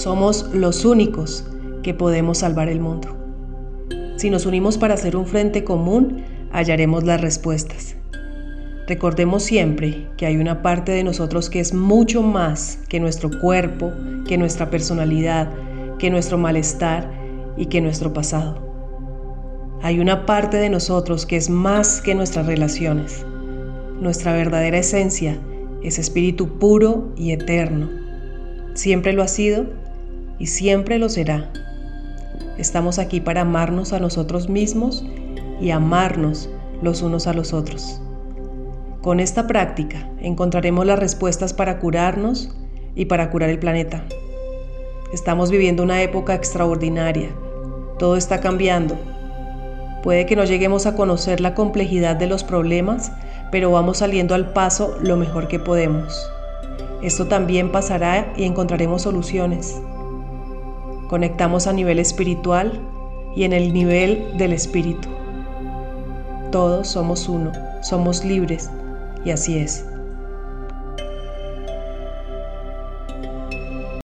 Somos los únicos que podemos salvar el mundo. Si nos unimos para hacer un frente común, hallaremos las respuestas. Recordemos siempre que hay una parte de nosotros que es mucho más que nuestro cuerpo, que nuestra personalidad, que nuestro malestar y que nuestro pasado. Hay una parte de nosotros que es más que nuestras relaciones. Nuestra verdadera esencia es espíritu puro y eterno. Siempre lo ha sido y siempre lo será. Estamos aquí para amarnos a nosotros mismos y amarnos los unos a los otros. Con esta práctica encontraremos las respuestas para curarnos y para curar el planeta. Estamos viviendo una época extraordinaria. Todo está cambiando. Puede que no lleguemos a conocer la complejidad de los problemas, pero vamos saliendo al paso lo mejor que podemos. Esto también pasará y encontraremos soluciones. Conectamos a nivel espiritual y en el nivel del espíritu. Todos somos uno, somos libres y así es.